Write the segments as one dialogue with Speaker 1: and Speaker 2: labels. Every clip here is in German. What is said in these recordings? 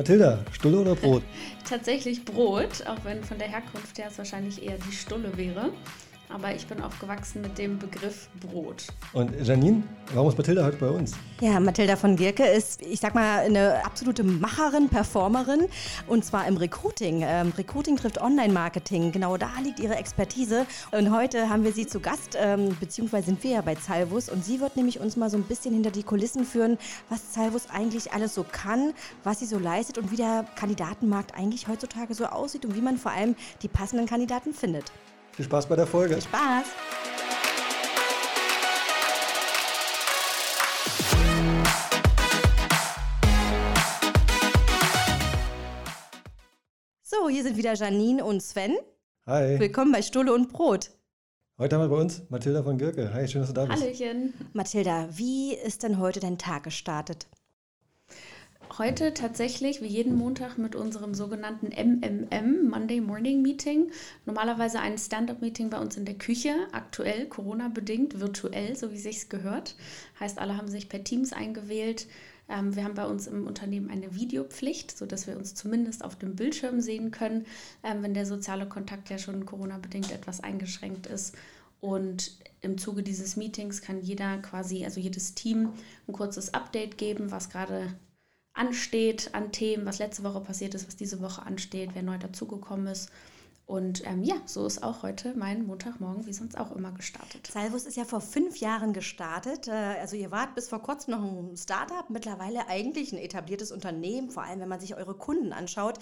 Speaker 1: Mathilda, Stulle oder Brot?
Speaker 2: Tatsächlich Brot, auch wenn von der Herkunft her es wahrscheinlich eher die Stulle wäre aber ich bin aufgewachsen mit dem Begriff Brot.
Speaker 1: Und Janine, warum ist Mathilda heute bei uns?
Speaker 3: Ja, Mathilda von Gierke ist, ich sag mal, eine absolute Macherin, Performerin und zwar im Recruiting. Ähm, Recruiting trifft Online-Marketing. Genau da liegt ihre Expertise. Und heute haben wir sie zu Gast, ähm, beziehungsweise sind wir ja bei Zalvus und sie wird nämlich uns mal so ein bisschen hinter die Kulissen führen, was Zalvus eigentlich alles so kann, was sie so leistet und wie der Kandidatenmarkt eigentlich heutzutage so aussieht und wie man vor allem die passenden Kandidaten findet.
Speaker 1: Viel Spaß bei der Folge.
Speaker 3: Viel Spaß. So, hier sind wieder Janine und Sven.
Speaker 1: Hi.
Speaker 3: Willkommen bei Stulle und Brot.
Speaker 1: Heute haben wir bei uns Mathilda von Gürke. Hi, schön, dass du da bist.
Speaker 2: Hallöchen.
Speaker 3: Mathilda, wie ist denn heute dein Tag gestartet?
Speaker 2: Heute tatsächlich wie jeden Montag mit unserem sogenannten MMM, Monday Morning Meeting. Normalerweise ein Stand-up-Meeting bei uns in der Küche, aktuell Corona-bedingt, virtuell, so wie sich's gehört. Heißt, alle haben sich per Teams eingewählt. Ähm, wir haben bei uns im Unternehmen eine Videopflicht, sodass wir uns zumindest auf dem Bildschirm sehen können, ähm, wenn der soziale Kontakt ja schon Corona-bedingt etwas eingeschränkt ist. Und im Zuge dieses Meetings kann jeder quasi, also jedes Team, ein kurzes Update geben, was gerade ansteht an Themen, was letzte Woche passiert ist, was diese Woche ansteht, wer neu dazugekommen ist. Und ähm, ja, so ist auch heute mein Montagmorgen wie sonst auch immer gestartet.
Speaker 3: Salvus ist ja vor fünf Jahren gestartet. Äh, also ihr wart bis vor kurzem noch ein Startup, mittlerweile eigentlich ein etabliertes Unternehmen, vor allem wenn man sich eure Kunden anschaut.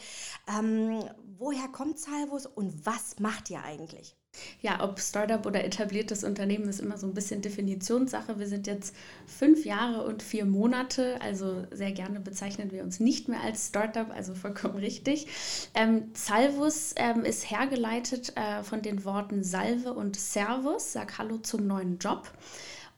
Speaker 3: Ähm, woher kommt Salvus und was macht ihr eigentlich?
Speaker 2: Ja, ob Startup oder etabliertes Unternehmen ist immer so ein bisschen Definitionssache. Wir sind jetzt fünf Jahre und vier Monate, also sehr gerne bezeichnen wir uns nicht mehr als Startup, also vollkommen richtig. Ähm, Salvus ähm, ist hergeleitet äh, von den Worten Salve und Servus, sag Hallo zum neuen Job.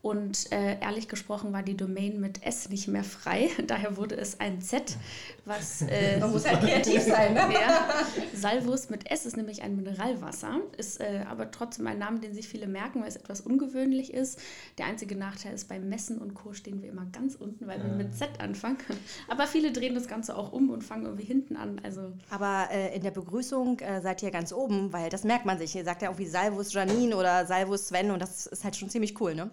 Speaker 2: Und äh, ehrlich gesprochen war die Domain mit S nicht mehr frei. Daher wurde es ein Z, was. Äh,
Speaker 3: Man muss halt kreativ sein, ne?
Speaker 2: Ja, Salvus mit S ist nämlich ein Mineralwasser, ist äh, aber trotzdem ein Name, den sich viele merken, weil es etwas ungewöhnlich ist. Der einzige Nachteil ist, beim Messen und Co. stehen wir immer ganz unten, weil wir mit Z anfangen. Aber viele drehen das Ganze auch um und fangen irgendwie hinten an. Also
Speaker 3: aber äh, in der Begrüßung äh, seid ihr ganz oben, weil das merkt man sich. Ihr sagt ja auch wie Salvus Janine oder Salvus Sven und das ist halt schon ziemlich cool, ne?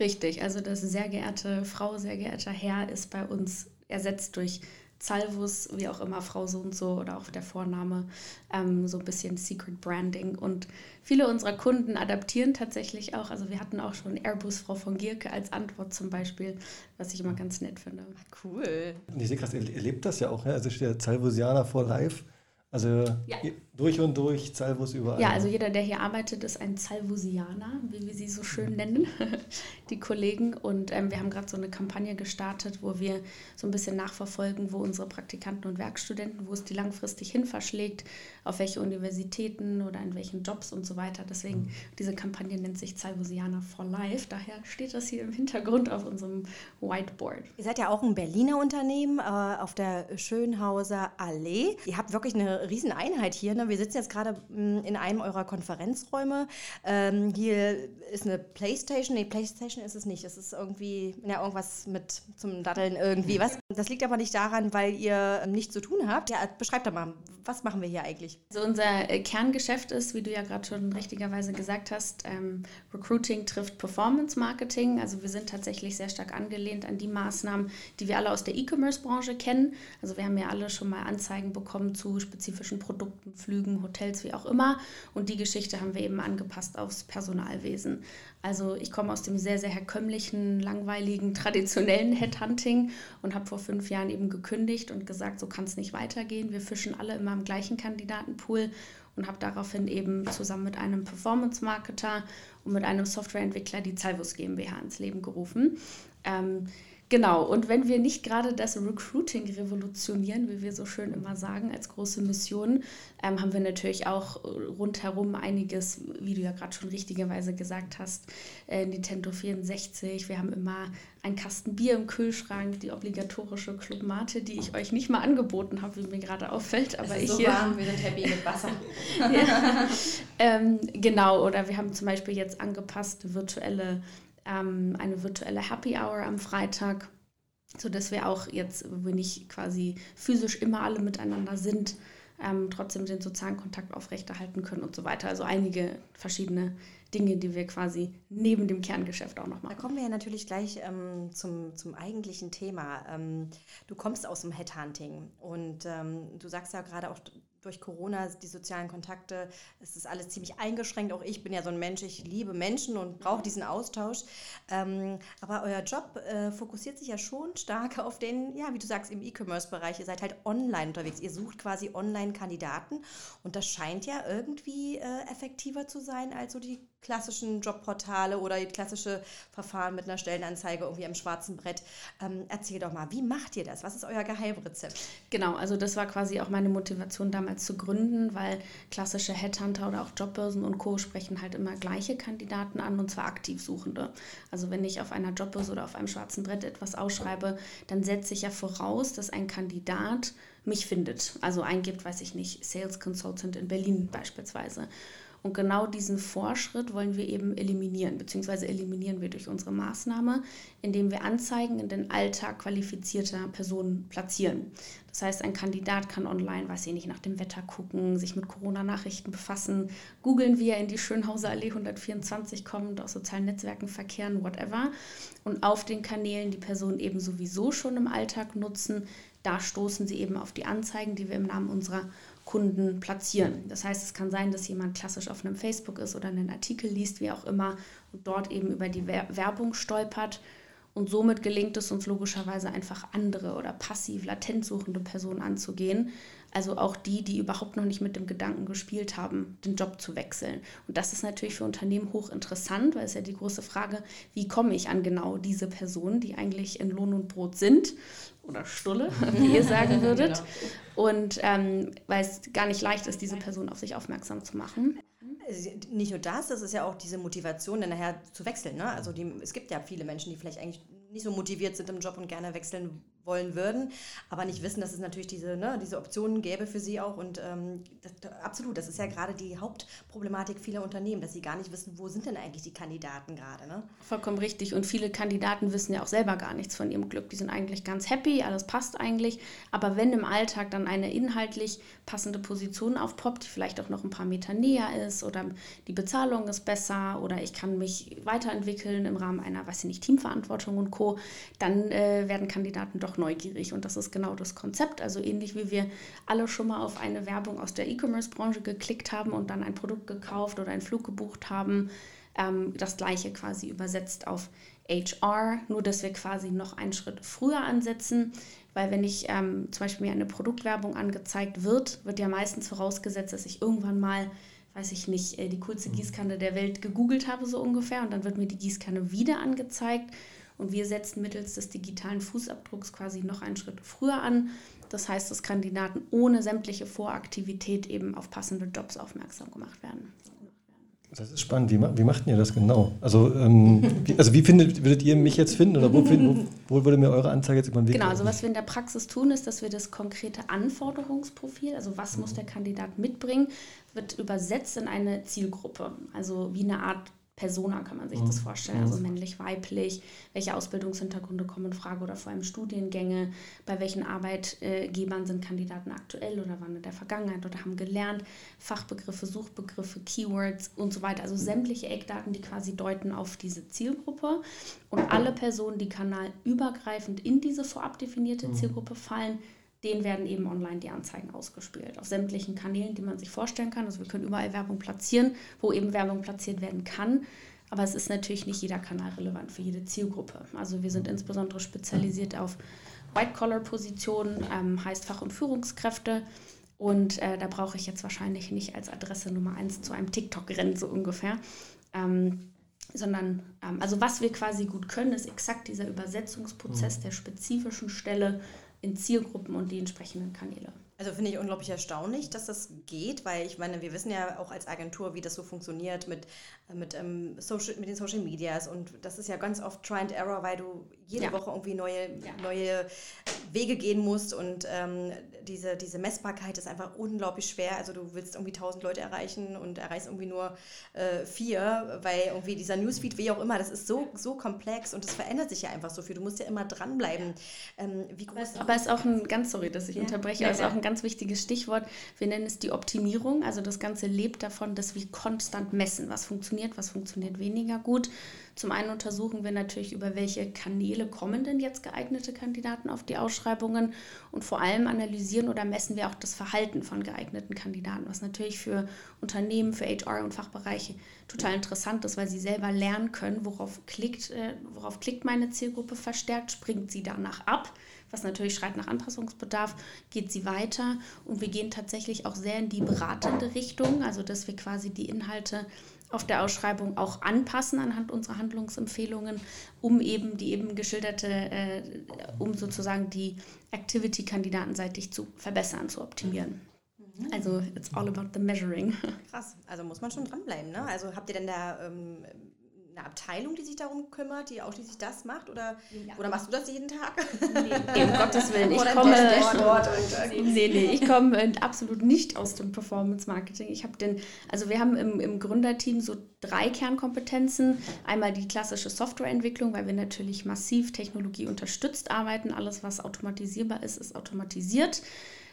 Speaker 2: Richtig, also das sehr geehrte Frau, sehr geehrter Herr ist bei uns ersetzt durch Salvus, wie auch immer, Frau so und so oder auch der Vorname, ähm, so ein bisschen Secret Branding. Und viele unserer Kunden adaptieren tatsächlich auch. Also wir hatten auch schon Airbus Frau von Gierke als Antwort zum Beispiel, was ich immer ganz nett finde.
Speaker 3: Cool.
Speaker 1: Ich sehe krass, ihr, ihr lebt das ja auch, ne? Also steht der Salvusianer for Life. Also ja. Durch und durch Zalvus überall.
Speaker 2: Ja, also jeder, der hier arbeitet, ist ein Zalvusianer, wie wir sie so schön nennen, die Kollegen. Und ähm, wir haben gerade so eine Kampagne gestartet, wo wir so ein bisschen nachverfolgen, wo unsere Praktikanten und Werkstudenten, wo es die langfristig hin verschlägt, auf welche Universitäten oder in welchen Jobs und so weiter. Deswegen, mhm. diese Kampagne nennt sich Zalvusianer for Life. Daher steht das hier im Hintergrund auf unserem Whiteboard.
Speaker 3: Ihr seid ja auch ein Berliner Unternehmen äh, auf der Schönhauser Allee. Ihr habt wirklich eine Rieseneinheit hier. Ne? Wir sitzen jetzt gerade mm, in einem eurer Konferenzräume. Ähm, hier ist eine Playstation. Nee, Playstation ist es nicht. Es ist irgendwie, ja, irgendwas mit zum Daddeln irgendwie. Was? Das liegt aber nicht daran, weil ihr ähm, nichts zu tun habt. Ja, beschreibt doch mal, was machen wir hier eigentlich?
Speaker 2: Also unser äh, Kerngeschäft ist, wie du ja gerade schon richtigerweise gesagt hast, ähm, Recruiting trifft Performance Marketing. Also wir sind tatsächlich sehr stark angelehnt an die Maßnahmen, die wir alle aus der E-Commerce-Branche kennen. Also wir haben ja alle schon mal Anzeigen bekommen zu spezifischen Produkten, Flügen, Hotels, wie auch immer. Und die Geschichte haben wir eben angepasst aufs Personalwesen. Also ich komme aus dem sehr, sehr herkömmlichen, langweiligen, traditionellen Headhunting und habe vor fünf Jahren eben gekündigt und gesagt, so kann es nicht weitergehen. Wir fischen alle immer im gleichen Kandidatenpool und habe daraufhin eben zusammen mit einem Performance-Marketer und mit einem Softwareentwickler die Salvus GmbH ins Leben gerufen. Ähm, Genau, und wenn wir nicht gerade das Recruiting revolutionieren, wie wir so schön immer sagen, als große Mission, ähm, haben wir natürlich auch rundherum einiges, wie du ja gerade schon richtigerweise gesagt hast, äh, Nintendo 64, wir haben immer einen Kasten Bier im Kühlschrank, die obligatorische Clubmate, die ich euch nicht mal angeboten habe, wie mir gerade auffällt, aber ich
Speaker 3: so
Speaker 2: hier...
Speaker 3: warm, wir sind happy mit Wasser.
Speaker 2: ja, ähm, genau, oder wir haben zum Beispiel jetzt angepasste virtuelle ähm, eine virtuelle Happy Hour am Freitag. sodass wir auch jetzt, wo wir nicht quasi physisch immer alle miteinander sind, ähm, trotzdem den sozialen Kontakt aufrechterhalten können und so weiter. Also einige verschiedene Dinge, die wir quasi neben dem Kerngeschäft auch noch machen.
Speaker 3: Da kommen wir ja natürlich gleich ähm, zum, zum eigentlichen Thema. Ähm, du kommst aus dem Headhunting und ähm, du sagst ja gerade auch durch Corona, die sozialen Kontakte, es ist alles ziemlich eingeschränkt. Auch ich bin ja so ein Mensch, ich liebe Menschen und brauche diesen Austausch. Ähm, aber euer Job äh, fokussiert sich ja schon stark auf den, ja, wie du sagst, im E-Commerce-Bereich. Ihr seid halt online unterwegs. Ihr sucht quasi Online-Kandidaten und das scheint ja irgendwie äh, effektiver zu sein als so die klassischen Jobportale oder klassische Verfahren mit einer Stellenanzeige irgendwie am schwarzen Brett. Ähm, erzähl doch mal, wie macht ihr das? Was ist euer Geheimrezept?
Speaker 2: Genau, also das war quasi auch meine Motivation damals zu gründen, weil klassische Headhunter oder auch Jobbörsen und Co. sprechen halt immer gleiche Kandidaten an und zwar aktiv Suchende. Also wenn ich auf einer Jobbörse oder auf einem schwarzen Brett etwas ausschreibe, dann setze ich ja voraus, dass ein Kandidat mich findet. Also eingibt, weiß ich nicht, Sales Consultant in Berlin beispielsweise. Und genau diesen Vorschritt wollen wir eben eliminieren, beziehungsweise eliminieren wir durch unsere Maßnahme, indem wir Anzeigen in den Alltag qualifizierter Personen platzieren. Das heißt, ein Kandidat kann online, weiß ich nicht, nach dem Wetter gucken, sich mit Corona-Nachrichten befassen, googeln, wie er in die Schönhauser Allee 124 kommt, aus sozialen Netzwerken verkehren, whatever. Und auf den Kanälen die Person eben sowieso schon im Alltag nutzen, da stoßen sie eben auf die Anzeigen, die wir im Namen unserer Kunden platzieren. Das heißt, es kann sein, dass jemand klassisch auf einem Facebook ist oder einen Artikel liest, wie auch immer, und dort eben über die Werbung stolpert. Und somit gelingt es uns logischerweise einfach andere oder passiv latent suchende Personen anzugehen. Also auch die, die überhaupt noch nicht mit dem Gedanken gespielt haben, den Job zu wechseln. Und das ist natürlich für Unternehmen hochinteressant, weil es ja die große Frage, wie komme ich an genau diese Personen, die eigentlich in Lohn und Brot sind oder Stulle, wie ihr sagen würdet. Genau. Und ähm, weil es gar nicht leicht ist, diese Person auf sich aufmerksam zu machen.
Speaker 3: Nicht nur das, das ist ja auch diese Motivation, dann nachher zu wechseln. Ne? Also die, es gibt ja viele Menschen, die vielleicht eigentlich nicht so motiviert sind im Job und gerne wechseln wollen würden, aber nicht wissen, dass es natürlich diese, ne, diese Optionen gäbe für sie auch. Und ähm, das, absolut, das ist ja gerade die Hauptproblematik vieler Unternehmen, dass sie gar nicht wissen, wo sind denn eigentlich die Kandidaten gerade. Ne?
Speaker 2: Vollkommen richtig. Und viele Kandidaten wissen ja auch selber gar nichts von ihrem Glück. Die sind eigentlich ganz happy, alles passt eigentlich. Aber wenn im Alltag dann eine inhaltlich passende Position aufpoppt, die vielleicht auch noch ein paar Meter näher ist oder die Bezahlung ist besser oder ich kann mich weiterentwickeln im Rahmen einer, weiß ich nicht, Teamverantwortung und Co., dann äh, werden Kandidaten doch neugierig. Und das ist genau das Konzept. Also ähnlich wie wir alle schon mal auf eine Werbung aus der E-Commerce-Branche geklickt haben und dann ein Produkt gekauft oder einen Flug gebucht haben. Ähm, das gleiche quasi übersetzt auf HR, nur dass wir quasi noch einen Schritt früher ansetzen, weil wenn ich ähm, zum Beispiel mir eine Produktwerbung angezeigt wird, wird ja meistens vorausgesetzt, dass ich irgendwann mal, weiß ich nicht, äh, die coolste Gießkanne der Welt gegoogelt habe so ungefähr und dann wird mir die Gießkanne wieder angezeigt und wir setzen mittels des digitalen Fußabdrucks quasi noch einen Schritt früher an. Das heißt, dass Kandidaten ohne sämtliche Voraktivität eben auf passende Jobs aufmerksam gemacht werden.
Speaker 1: Das ist spannend. Wie, wie macht ihr das genau? Also, ähm, wie, also wie findet, würdet ihr mich jetzt finden oder wo, find, wo, wo würde mir eure Anzeige jetzt über den
Speaker 2: Weg Genau, also was wir in der Praxis tun, ist, dass wir das konkrete Anforderungsprofil, also was mhm. muss der Kandidat mitbringen, wird übersetzt in eine Zielgruppe. Also wie eine Art Persona kann man sich das mhm. vorstellen, also mhm. männlich, weiblich, welche Ausbildungshintergründe kommen in Frage oder vor allem Studiengänge, bei welchen Arbeitgebern sind Kandidaten aktuell oder waren in der Vergangenheit oder haben gelernt, Fachbegriffe, Suchbegriffe, Keywords und so weiter, also sämtliche Eckdaten, die quasi deuten auf diese Zielgruppe und alle Personen, die kanalübergreifend in diese vorab definierte mhm. Zielgruppe fallen, denen werden eben online die Anzeigen ausgespielt. Auf sämtlichen Kanälen, die man sich vorstellen kann. Also wir können überall Werbung platzieren, wo eben Werbung platziert werden kann. Aber es ist natürlich nicht jeder Kanal relevant für jede Zielgruppe. Also wir sind insbesondere spezialisiert auf White-Collar-Positionen, ähm, heißt Fach- und Führungskräfte. Und äh, da brauche ich jetzt wahrscheinlich nicht als Adresse Nummer eins zu einem TikTok-Rennen so ungefähr. Ähm, sondern, ähm, also was wir quasi gut können, ist exakt dieser Übersetzungsprozess mhm. der spezifischen Stelle in Zielgruppen und die entsprechenden Kanäle.
Speaker 3: Also finde ich unglaublich erstaunlich, dass das geht, weil ich meine, wir wissen ja auch als Agentur, wie das so funktioniert mit, mit, ähm, Social, mit den Social Medias und das ist ja ganz oft Try and Error, weil du jede ja. Woche irgendwie neue, ja. neue Wege gehen musst und ähm, diese, diese Messbarkeit ist einfach unglaublich schwer. Also du willst irgendwie tausend Leute erreichen und erreichst irgendwie nur äh, vier, weil irgendwie dieser Newsfeed, wie auch immer, das ist so, so komplex und das verändert sich ja einfach so viel. Du musst ja immer dranbleiben. Ähm,
Speaker 2: wie groß aber es ist auch ein, ganz sorry, dass ich unterbreche, aber es ist auch ein ganz wichtiges Stichwort. Wir nennen es die Optimierung. Also das Ganze lebt davon, dass wir konstant messen, was funktioniert, was funktioniert weniger gut. Zum einen untersuchen wir natürlich, über welche Kanäle kommen denn jetzt geeignete Kandidaten auf die Ausschreibungen. Und vor allem analysieren oder messen wir auch das Verhalten von geeigneten Kandidaten, was natürlich für Unternehmen, für HR und Fachbereiche total interessant ist, weil sie selber lernen können, worauf klickt, äh, worauf klickt meine Zielgruppe verstärkt, springt sie danach ab was natürlich schreit nach Anpassungsbedarf, geht sie weiter. Und wir gehen tatsächlich auch sehr in die beratende Richtung, also dass wir quasi die Inhalte auf der Ausschreibung auch anpassen anhand unserer Handlungsempfehlungen, um eben die eben geschilderte, äh, um sozusagen die Activity-kandidatenseitig zu verbessern, zu optimieren. Mhm. Also it's all about the measuring.
Speaker 3: Krass, also muss man schon dranbleiben. Ne? Also habt ihr denn da ähm, eine Abteilung, die sich darum kümmert, die ausschließlich das macht? Oder, ja. oder machst du das jeden Tag?
Speaker 2: Nee, um Gottes Willen. Ich komme, nee, nee, ich komme absolut nicht aus dem Performance Marketing. Ich habe den, also wir haben im, im Gründerteam so drei Kernkompetenzen. Einmal die klassische Softwareentwicklung, weil wir natürlich massiv Technologie unterstützt arbeiten. Alles, was automatisierbar ist, ist automatisiert.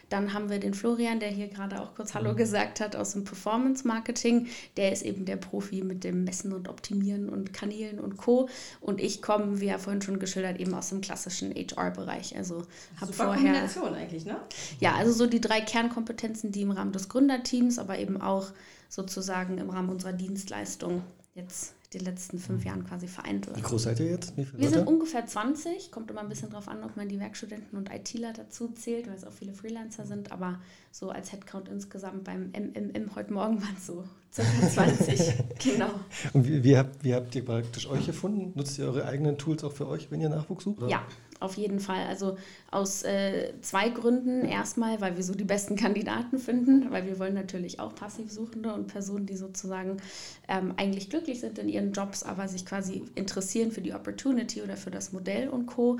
Speaker 2: Dann haben wir den Florian, der hier gerade auch kurz Hallo mhm. gesagt hat aus dem Performance Marketing. Der ist eben der Profi mit dem Messen und Optimieren und Kanälen und Co. Und ich komme, wie ja vorhin schon geschildert, eben aus dem klassischen HR-Bereich. Also habe vorher.
Speaker 3: Kombination eigentlich, ne?
Speaker 2: Ja, also so die drei Kernkompetenzen, die im Rahmen des Gründerteams, aber eben auch sozusagen im Rahmen unserer Dienstleistung jetzt den letzten fünf mhm. Jahren quasi vereint wird.
Speaker 1: Wie groß seid ihr jetzt?
Speaker 2: wir Leute? sind ungefähr 20. Kommt immer ein bisschen drauf an, ob man die Werkstudenten und ITler dazu zählt, weil es auch viele Freelancer sind. Aber so als Headcount insgesamt beim MMM heute Morgen waren es so circa 20. genau.
Speaker 1: Und wie, wie, habt, wie habt ihr praktisch euch gefunden? Nutzt ihr eure eigenen Tools auch für euch, wenn ihr Nachwuchs sucht?
Speaker 2: Oder? Ja, auf jeden Fall. Also aus äh, zwei Gründen. Erstmal, weil wir so die besten Kandidaten finden, weil wir wollen natürlich auch Passivsuchende und Personen, die sozusagen ähm, eigentlich glücklich sind in ihren Jobs, aber sich quasi interessieren für die Opportunity oder für das Modell und Co.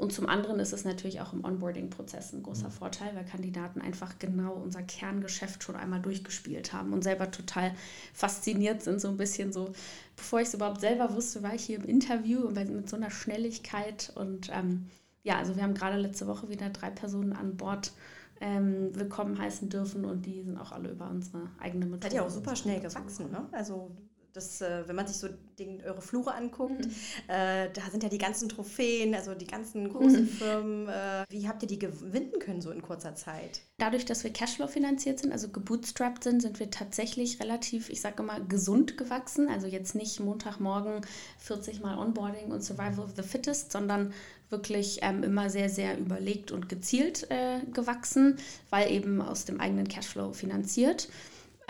Speaker 2: Und zum anderen ist es natürlich auch im Onboarding-Prozess ein großer mhm. Vorteil, weil Kandidaten einfach genau unser Kerngeschäft schon einmal durchgespielt haben und selber total fasziniert sind, so ein bisschen so, bevor ich es überhaupt selber wusste, war ich hier im Interview und mit so einer Schnelligkeit. Und ähm, ja, also wir haben gerade letzte Woche wieder drei Personen an Bord ähm, willkommen heißen dürfen und die sind auch alle über unsere eigene
Speaker 3: Methode. Hat ja auch super schnell gewachsen, ne? Also das, äh, wenn man sich so den, eure Flure anguckt, mhm. äh, da sind ja die ganzen Trophäen, also die ganzen großen mhm. Firmen. Äh, wie habt ihr die gewinnen können so in kurzer Zeit?
Speaker 2: Dadurch, dass wir Cashflow finanziert sind, also gebootstrapped sind, sind wir tatsächlich relativ, ich sage immer, gesund gewachsen. Also jetzt nicht Montagmorgen 40 Mal Onboarding und Survival of the Fittest, sondern wirklich ähm, immer sehr, sehr überlegt und gezielt äh, gewachsen, weil eben aus dem eigenen Cashflow finanziert.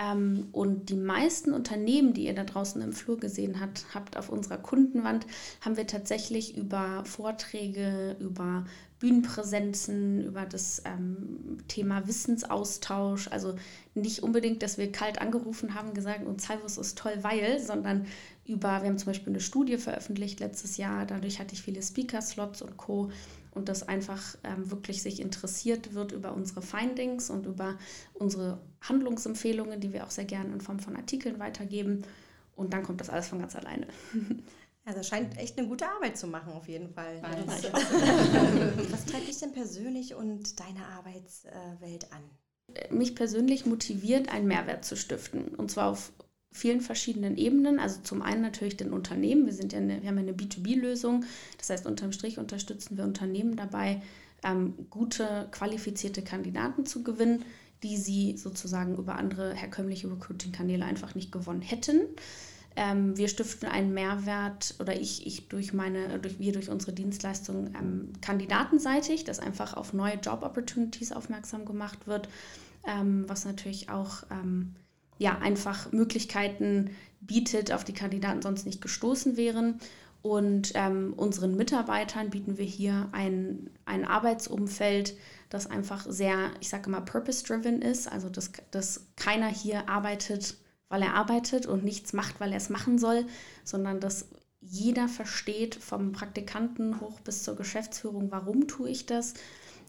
Speaker 2: Ähm, und die meisten Unternehmen, die ihr da draußen im Flur gesehen habt, habt auf unserer Kundenwand, haben wir tatsächlich über Vorträge, über Bühnenpräsenzen, über das ähm, Thema Wissensaustausch. Also nicht unbedingt, dass wir kalt angerufen haben, gesagt, und Salvus ist toll, weil, sondern über, wir haben zum Beispiel eine Studie veröffentlicht letztes Jahr, dadurch hatte ich viele Speaker-Slots und Co und dass einfach ähm, wirklich sich interessiert wird über unsere Findings und über unsere Handlungsempfehlungen, die wir auch sehr gerne in Form von Artikeln weitergeben. Und dann kommt das alles von ganz alleine.
Speaker 3: Also scheint echt eine gute Arbeit zu machen, auf jeden Fall. Was treibt dich denn persönlich und deine Arbeitswelt an?
Speaker 2: Mich persönlich motiviert, einen Mehrwert zu stiften. Und zwar auf vielen verschiedenen Ebenen. Also zum einen natürlich den Unternehmen. Wir, sind ja eine, wir haben ja eine B2B-Lösung. Das heißt, unterm Strich unterstützen wir Unternehmen dabei, ähm, gute, qualifizierte Kandidaten zu gewinnen, die sie sozusagen über andere herkömmliche Recruiting-Kanäle einfach nicht gewonnen hätten. Ähm, wir stiften einen Mehrwert oder ich, ich durch meine, durch, wir durch unsere Dienstleistung ähm, kandidatenseitig, dass einfach auf neue Job-Opportunities aufmerksam gemacht wird, ähm, was natürlich auch ähm, ja, einfach Möglichkeiten bietet, auf die Kandidaten sonst nicht gestoßen wären. Und ähm, unseren Mitarbeitern bieten wir hier ein, ein Arbeitsumfeld, das einfach sehr, ich sage mal, purpose-driven ist. Also, dass, dass keiner hier arbeitet, weil er arbeitet und nichts macht, weil er es machen soll, sondern dass jeder versteht, vom Praktikanten hoch bis zur Geschäftsführung, warum tue ich das,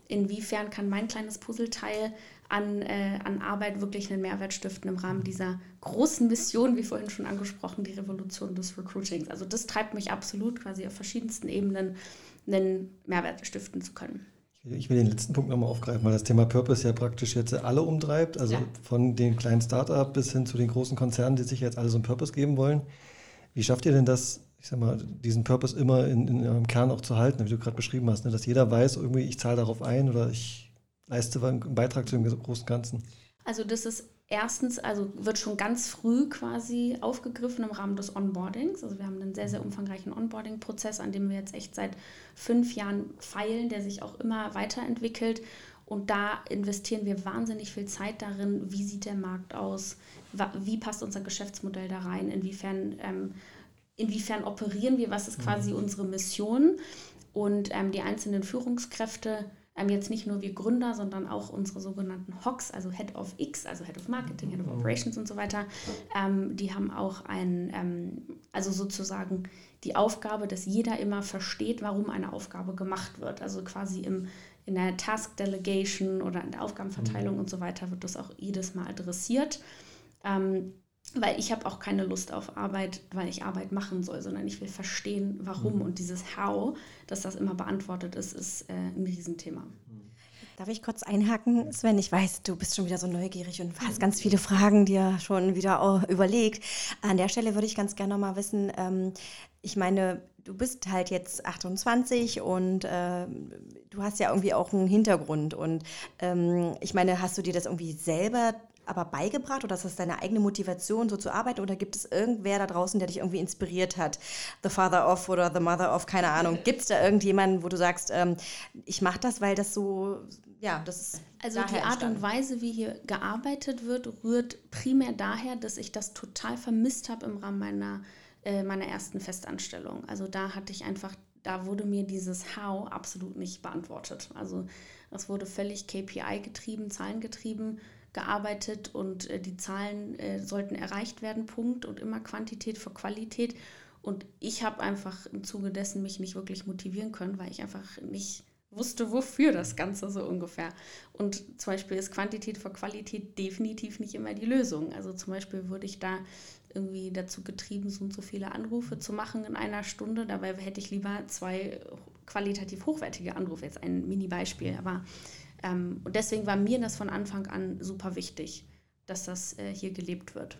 Speaker 2: inwiefern kann mein kleines Puzzleteil an, äh, an Arbeit wirklich einen Mehrwert stiften im Rahmen dieser großen Mission, wie vorhin schon angesprochen, die Revolution des Recruitings. Also das treibt mich absolut quasi auf verschiedensten Ebenen einen Mehrwert stiften zu können.
Speaker 1: Ich will den letzten Punkt nochmal aufgreifen, weil das Thema Purpose ja praktisch jetzt alle umtreibt, also ja. von den kleinen Start-up bis hin zu den großen Konzernen, die sich jetzt alle so einen Purpose geben wollen. Wie schafft ihr denn das, ich sag mal, diesen Purpose immer in, in eurem Kern auch zu halten, wie du gerade beschrieben hast, ne? dass jeder weiß, irgendwie, ich zahle darauf ein oder ich leiste einen Beitrag zu dem großen Ganzen?
Speaker 2: Also das ist erstens, also wird schon ganz früh quasi aufgegriffen im Rahmen des Onboardings. Also wir haben einen sehr, sehr umfangreichen Onboarding-Prozess, an dem wir jetzt echt seit fünf Jahren feilen, der sich auch immer weiterentwickelt. Und da investieren wir wahnsinnig viel Zeit darin, wie sieht der Markt aus, wie passt unser Geschäftsmodell da rein, inwiefern ähm, inwiefern operieren wir, was ist quasi mhm. unsere Mission. Und ähm, die einzelnen Führungskräfte, ähm, jetzt nicht nur wir Gründer, sondern auch unsere sogenannten HOCs, also Head of X, also Head of Marketing, Head of mhm. Operations und so weiter, ähm, die haben auch ein, ähm, also sozusagen die Aufgabe, dass jeder immer versteht, warum eine Aufgabe gemacht wird. Also quasi im, in der Task Delegation oder in der Aufgabenverteilung mhm. und so weiter wird das auch jedes Mal adressiert. Weil ich habe auch keine Lust auf Arbeit, weil ich Arbeit machen soll, sondern ich will verstehen, warum. Mhm. Und dieses How, dass das immer beantwortet ist, ist äh, ein Riesenthema.
Speaker 3: Darf ich kurz einhaken, Sven? Ich weiß, du bist schon wieder so neugierig und hast ganz viele Fragen dir schon wieder überlegt. An der Stelle würde ich ganz gerne noch mal wissen, ähm, ich meine, du bist halt jetzt 28 und äh, du hast ja irgendwie auch einen Hintergrund. Und ähm, ich meine, hast du dir das irgendwie selber aber beigebracht oder ist das deine eigene Motivation, so zu arbeiten? Oder gibt es irgendwer da draußen, der dich irgendwie inspiriert hat? The Father of oder The Mother of, keine Ahnung. Gibt es da irgendjemanden, wo du sagst, ähm, ich mache das, weil das so, ja, das ist.
Speaker 2: Also die Art entstanden. und Weise, wie hier gearbeitet wird, rührt primär daher, dass ich das total vermisst habe im Rahmen meiner, äh, meiner ersten Festanstellung. Also da hatte ich einfach da wurde mir dieses How absolut nicht beantwortet. Also es wurde völlig KPI getrieben, Zahlen getrieben gearbeitet und äh, die Zahlen äh, sollten erreicht werden, Punkt. Und immer Quantität für Qualität. Und ich habe einfach im Zuge dessen mich nicht wirklich motivieren können, weil ich einfach nicht wusste, wofür das Ganze so ungefähr. Und zum Beispiel ist Quantität vor Qualität definitiv nicht immer die Lösung. Also zum Beispiel würde ich da irgendwie dazu getrieben, so und so viele Anrufe zu machen in einer Stunde. Dabei hätte ich lieber zwei qualitativ hochwertige Anrufe. Jetzt ein Mini-Beispiel, aber ähm, und deswegen war mir das von Anfang an super wichtig, dass das äh, hier gelebt wird.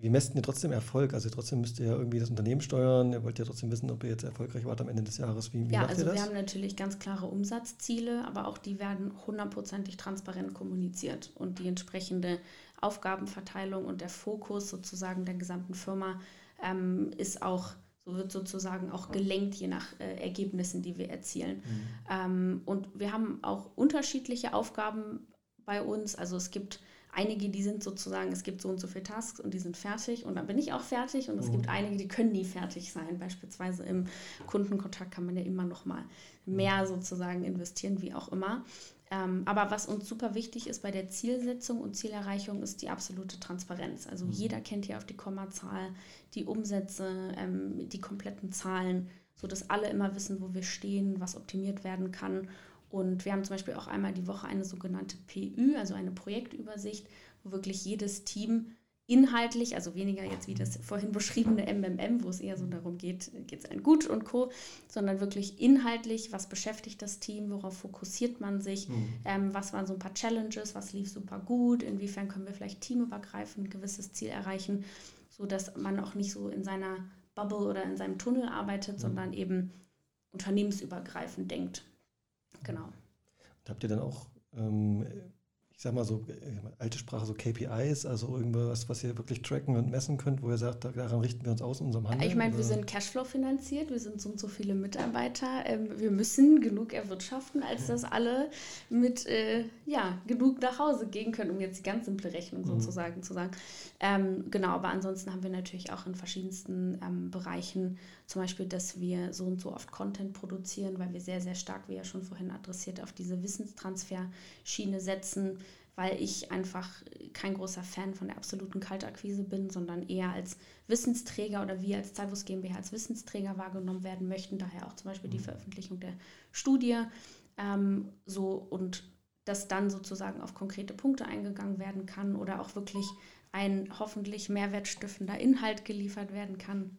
Speaker 1: Wie messt ihr trotzdem Erfolg? Also trotzdem müsst ihr ja irgendwie das Unternehmen steuern. Ihr wollt ja trotzdem wissen, ob ihr jetzt erfolgreich wart am Ende des Jahres. Wie, wie
Speaker 2: ja, also wir haben natürlich ganz klare Umsatzziele, aber auch die werden hundertprozentig transparent kommuniziert. Und die entsprechende Aufgabenverteilung und der Fokus sozusagen der gesamten Firma ähm, ist auch so wird sozusagen auch gelenkt, je nach äh, Ergebnissen, die wir erzielen. Mhm. Ähm, und wir haben auch unterschiedliche Aufgaben bei uns. Also es gibt einige, die sind sozusagen, es gibt so und so viele Tasks und die sind fertig und dann bin ich auch fertig. Und es mhm. gibt einige, die können nie fertig sein. Beispielsweise im Kundenkontakt kann man ja immer noch mal mehr sozusagen investieren, wie auch immer. Ähm, aber was uns super wichtig ist bei der Zielsetzung und Zielerreichung, ist die absolute Transparenz. Also mhm. jeder kennt hier auf die Kommazahl, die Umsätze, ähm, die kompletten Zahlen, sodass alle immer wissen, wo wir stehen, was optimiert werden kann. Und wir haben zum Beispiel auch einmal die Woche eine sogenannte PÜ, also eine Projektübersicht, wo wirklich jedes Team inhaltlich, also weniger jetzt wie das vorhin beschriebene MMM, wo es eher so darum geht, geht es einem gut und co., sondern wirklich inhaltlich, was beschäftigt das Team, worauf fokussiert man sich, mhm. ähm, was waren so ein paar Challenges, was lief super gut, inwiefern können wir vielleicht teamübergreifend ein gewisses Ziel erreichen, sodass man auch nicht so in seiner Bubble oder in seinem Tunnel arbeitet, mhm. sondern eben unternehmensübergreifend denkt. Genau.
Speaker 1: Und habt ihr dann auch ähm, ich sag mal so, alte Sprache, so KPIs, also irgendwas, was ihr wirklich tracken und messen könnt, wo ihr sagt, daran richten wir uns aus in unserem Handel?
Speaker 2: Ich meine, wir sind Cashflow finanziert, wir sind so und so viele Mitarbeiter. Ähm, wir müssen genug erwirtschaften, als dass alle mit äh, ja, genug nach Hause gehen können, um jetzt die ganz simple Rechnung mhm. sozusagen zu sagen. Ähm, genau, aber ansonsten haben wir natürlich auch in verschiedensten ähm, Bereichen zum Beispiel, dass wir so und so oft Content produzieren, weil wir sehr, sehr stark, wie ja schon vorhin adressiert, auf diese Wissenstransfer-Schiene setzen weil ich einfach kein großer Fan von der absoluten Kaltakquise bin, sondern eher als Wissensträger oder wir als Zeitbus GmbH als Wissensträger wahrgenommen werden möchten. Daher auch zum Beispiel die mhm. Veröffentlichung der Studie. Ähm, so und dass dann sozusagen auf konkrete Punkte eingegangen werden kann oder auch wirklich ein hoffentlich mehrwertstiftender Inhalt geliefert werden kann.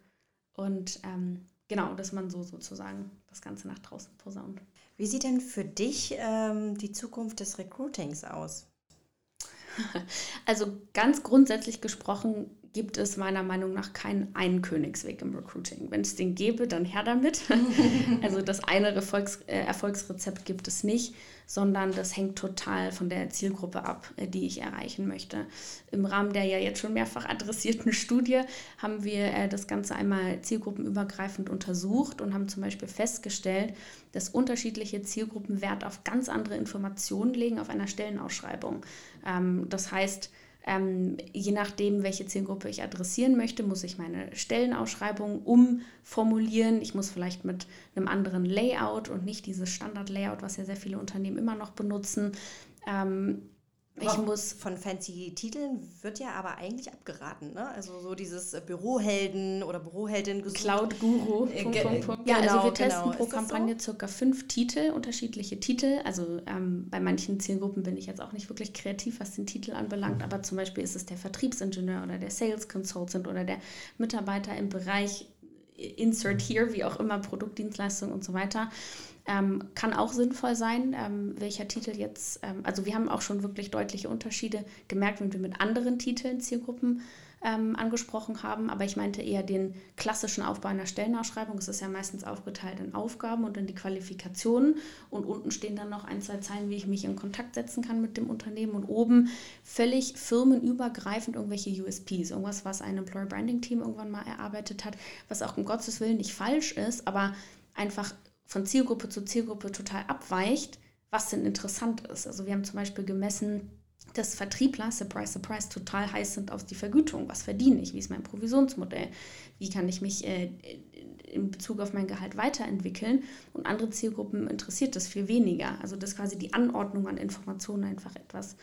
Speaker 2: Und ähm, genau, dass man so sozusagen das Ganze nach draußen posaunt.
Speaker 3: Wie sieht denn für dich ähm, die Zukunft des Recruitings aus?
Speaker 2: Also ganz grundsätzlich gesprochen gibt es meiner Meinung nach keinen einen Königsweg im Recruiting. Wenn es den gäbe, dann her damit. also das eine Erfolgs äh, Erfolgsrezept gibt es nicht, sondern das hängt total von der Zielgruppe ab, äh, die ich erreichen möchte. Im Rahmen der ja jetzt schon mehrfach adressierten Studie haben wir äh, das Ganze einmal zielgruppenübergreifend untersucht und haben zum Beispiel festgestellt, dass unterschiedliche Zielgruppen Wert auf ganz andere Informationen legen auf einer Stellenausschreibung. Ähm, das heißt, ähm, je nachdem, welche Zielgruppe ich adressieren möchte, muss ich meine Stellenausschreibung umformulieren. Ich muss vielleicht mit einem anderen Layout und nicht dieses Standard-Layout, was ja sehr viele Unternehmen immer noch benutzen. Ähm,
Speaker 3: ich muss von fancy Titeln wird ja aber eigentlich abgeraten, ne? Also so dieses äh, Bürohelden oder Büroheldin
Speaker 2: Cloud Guru. Äh, Punkt, Punkt, Punkt. Ja, genau, also wir testen genau. pro Kampagne so? circa fünf Titel, unterschiedliche Titel. Also ähm, bei manchen Zielgruppen bin ich jetzt auch nicht wirklich kreativ, was den Titel anbelangt, aber zum Beispiel ist es der Vertriebsingenieur oder der Sales Consultant oder der Mitarbeiter im Bereich Insert Here, wie auch immer, Produktdienstleistung und so weiter. Ähm, kann auch sinnvoll sein, ähm, welcher Titel jetzt, ähm, also wir haben auch schon wirklich deutliche Unterschiede gemerkt, wenn wir mit anderen Titeln Zielgruppen ähm, angesprochen haben, aber ich meinte eher den klassischen Aufbau einer Stellenausschreibung. Es ist ja meistens aufgeteilt in Aufgaben und in die Qualifikationen. Und unten stehen dann noch ein, zwei Zeilen, wie ich mich in Kontakt setzen kann mit dem Unternehmen. Und oben völlig firmenübergreifend irgendwelche USPs, irgendwas, was ein Employer Branding Team irgendwann mal erarbeitet hat, was auch um Gottes Willen nicht falsch ist, aber einfach von Zielgruppe zu Zielgruppe total abweicht, was denn interessant ist. Also wir haben zum Beispiel gemessen, dass Vertriebler, surprise, surprise, total heiß sind auf die Vergütung. Was verdiene ich? Wie ist mein Provisionsmodell? Wie kann ich mich äh, in Bezug auf mein Gehalt weiterentwickeln? Und andere Zielgruppen interessiert das viel weniger. Also dass quasi die Anordnung an Informationen einfach etwas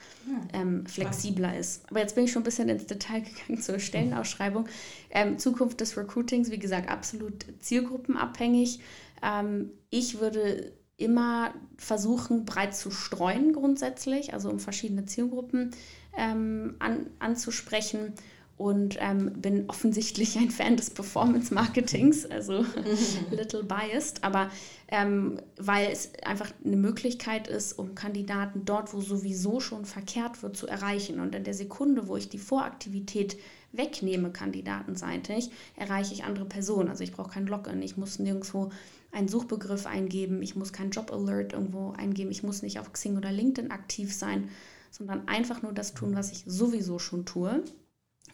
Speaker 2: ähm, flexibler ist. Aber jetzt bin ich schon ein bisschen ins Detail gegangen zur Stellenausschreibung. Ähm, Zukunft des Recruitings, wie gesagt, absolut zielgruppenabhängig. Ähm, ich würde immer versuchen, breit zu streuen grundsätzlich, also um verschiedene Zielgruppen ähm, an, anzusprechen und ähm, bin offensichtlich ein Fan des Performance-Marketings, also little biased, aber ähm, weil es einfach eine Möglichkeit ist, um Kandidaten dort, wo sowieso schon verkehrt wird, zu erreichen. Und in der Sekunde, wo ich die Voraktivität wegnehme, kandidatenseitig, erreiche ich andere Personen. Also ich brauche kein Login, ich muss nirgendwo einen Suchbegriff eingeben, ich muss kein Job-Alert irgendwo eingeben, ich muss nicht auf Xing oder LinkedIn aktiv sein, sondern einfach nur das tun, was ich sowieso schon tue.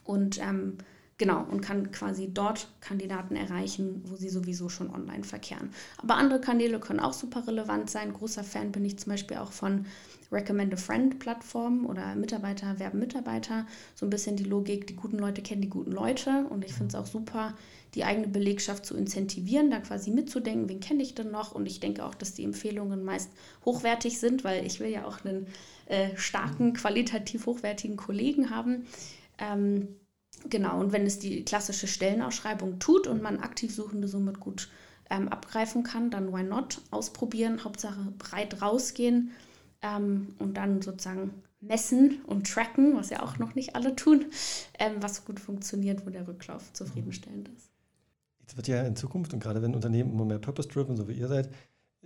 Speaker 2: Und ähm, genau, und kann quasi dort Kandidaten erreichen, wo sie sowieso schon online verkehren. Aber andere Kanäle können auch super relevant sein. Großer Fan bin ich zum Beispiel auch von Recommend a Friend Plattformen oder Mitarbeiter werben Mitarbeiter. So ein bisschen die Logik, die guten Leute kennen die guten Leute. Und ich finde es auch super, die eigene Belegschaft zu incentivieren, da quasi mitzudenken, wen kenne ich denn noch? Und ich denke auch, dass die Empfehlungen meist hochwertig sind, weil ich will ja auch einen äh, starken, qualitativ hochwertigen Kollegen haben. Ähm, genau, und wenn es die klassische Stellenausschreibung tut und man aktiv Suchende somit gut ähm, abgreifen kann, dann why not? Ausprobieren, Hauptsache breit rausgehen ähm, und dann sozusagen messen und tracken, was ja auch noch nicht alle tun, ähm, was gut funktioniert, wo der Rücklauf zufriedenstellend ist.
Speaker 1: Jetzt wird ja in Zukunft und gerade wenn Unternehmen immer mehr purpose-driven, so wie ihr seid,